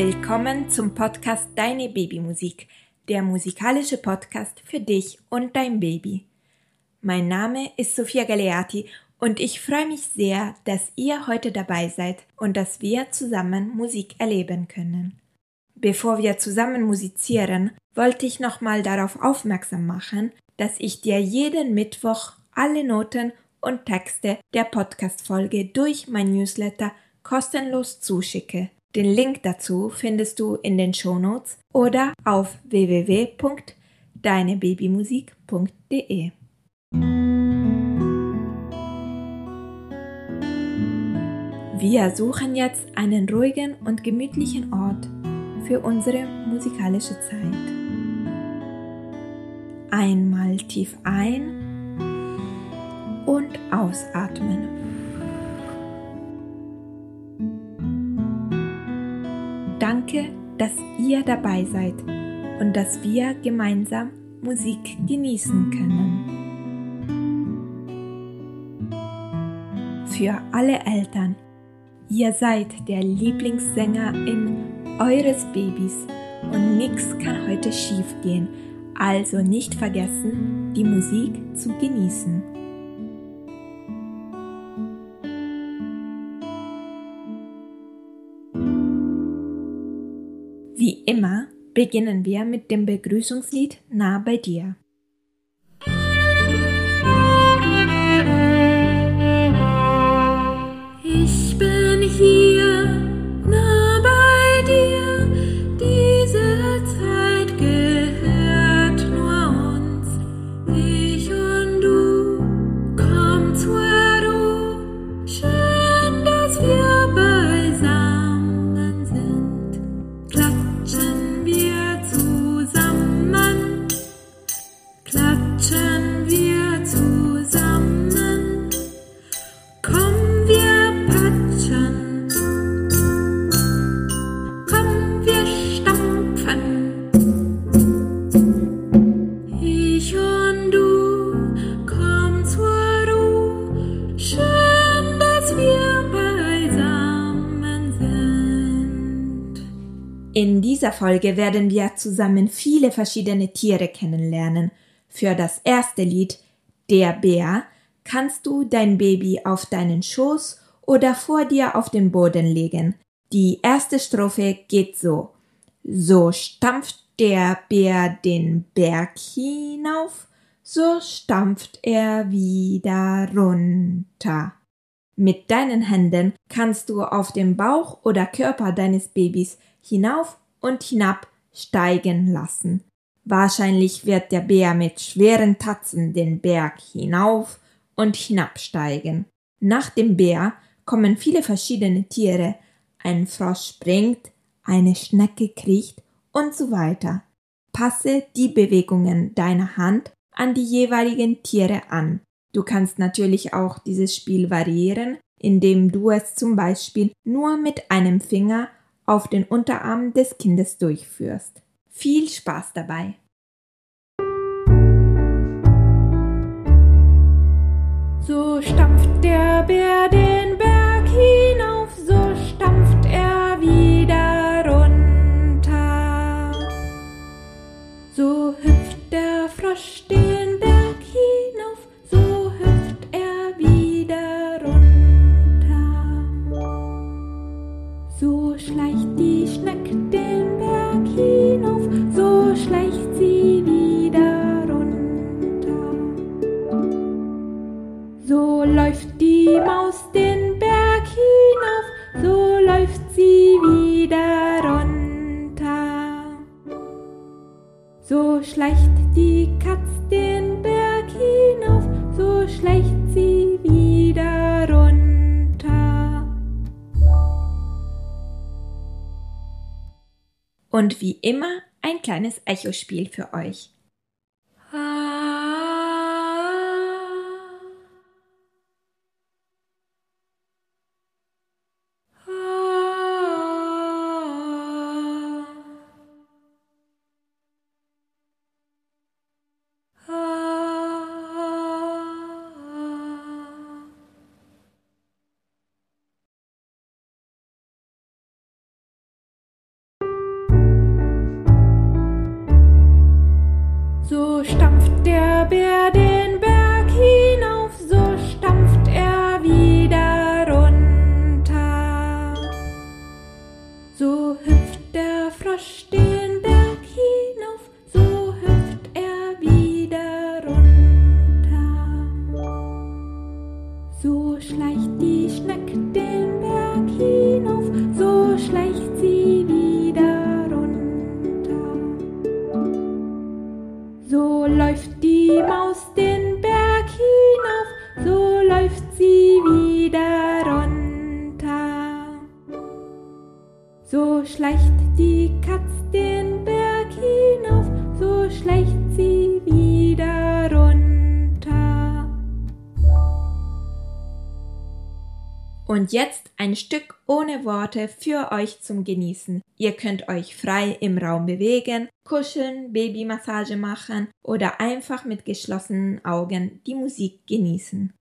Willkommen zum Podcast Deine Babymusik, der musikalische Podcast für dich und dein Baby. Mein Name ist Sophia Galeati und ich freue mich sehr, dass ihr heute dabei seid und dass wir zusammen Musik erleben können. Bevor wir zusammen musizieren, wollte ich nochmal darauf aufmerksam machen, dass ich dir jeden Mittwoch alle Noten und Texte der Podcast-Folge durch mein Newsletter kostenlos zuschicke. Den Link dazu findest du in den Shownotes oder auf www.deinebabymusik.de. Wir suchen jetzt einen ruhigen und gemütlichen Ort für unsere musikalische Zeit. Einmal tief ein und ausatmen. Dass ihr dabei seid und dass wir gemeinsam Musik genießen können. Für alle Eltern, ihr seid der Lieblingssängerin eures Babys und nichts kann heute schief gehen, also nicht vergessen, die Musik zu genießen. Wie immer beginnen wir mit dem Begrüßungslied Nah bei dir. In dieser Folge werden wir zusammen viele verschiedene Tiere kennenlernen. Für das erste Lied, Der Bär, kannst du dein Baby auf deinen Schoß oder vor dir auf den Boden legen. Die erste Strophe geht so. So stampft der Bär den Berg hinauf, so stampft er wieder runter. Mit deinen Händen kannst du auf den Bauch oder Körper deines Babys hinauf und hinab steigen lassen. Wahrscheinlich wird der Bär mit schweren Tatzen den Berg hinauf und hinabsteigen. Nach dem Bär kommen viele verschiedene Tiere. Ein Frosch springt, eine Schnecke kriecht und so weiter. Passe die Bewegungen deiner Hand an die jeweiligen Tiere an. Du kannst natürlich auch dieses Spiel variieren, indem du es zum Beispiel nur mit einem Finger auf den Unterarm des Kindes durchführst. Viel Spaß dabei! So stampft der Bär den Berg schleicht die Schnecke den Berg hinauf, so schleicht sie wieder runter. So läuft die Maus den Berg hinauf, so läuft sie wieder runter. So schleicht die Katz den Und wie immer ein kleines Echospiel für euch. Bär den Berg hinauf, so stampft er wieder runter. So hüpft der Frosch Und jetzt ein Stück ohne Worte für euch zum Genießen. Ihr könnt euch frei im Raum bewegen, kuscheln, Babymassage machen oder einfach mit geschlossenen Augen die Musik genießen.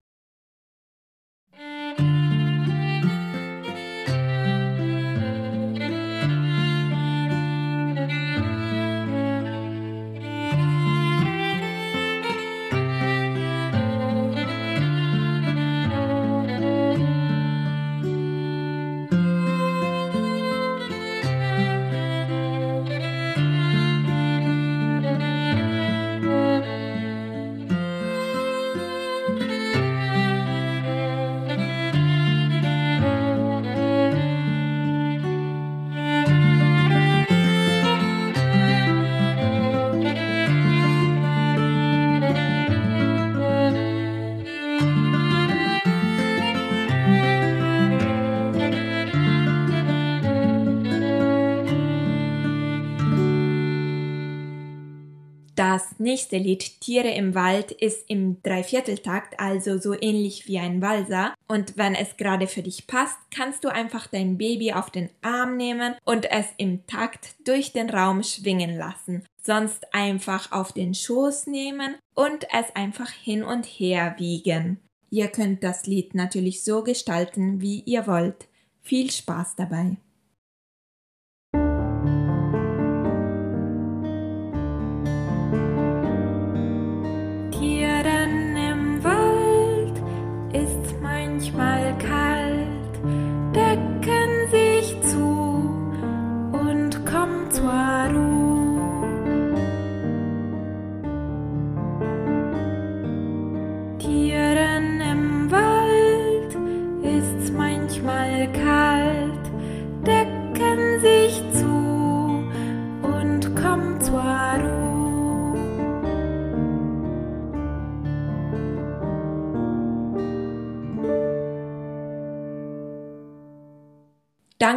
Nächste Lied Tiere im Wald ist im Dreivierteltakt, also so ähnlich wie ein Walser. Und wenn es gerade für dich passt, kannst du einfach dein Baby auf den Arm nehmen und es im Takt durch den Raum schwingen lassen. Sonst einfach auf den Schoß nehmen und es einfach hin und her wiegen. Ihr könnt das Lied natürlich so gestalten, wie ihr wollt. Viel Spaß dabei!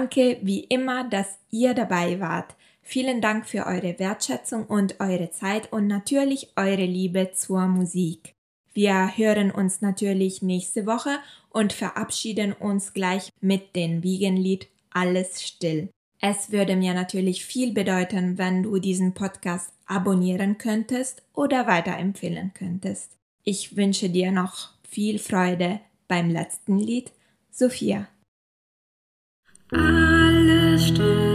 Danke wie immer, dass ihr dabei wart. Vielen Dank für eure Wertschätzung und eure Zeit und natürlich eure Liebe zur Musik. Wir hören uns natürlich nächste Woche und verabschieden uns gleich mit dem Wiegenlied Alles still. Es würde mir natürlich viel bedeuten, wenn du diesen Podcast abonnieren könntest oder weiterempfehlen könntest. Ich wünsche dir noch viel Freude beim letzten Lied. Sophia. Alles still.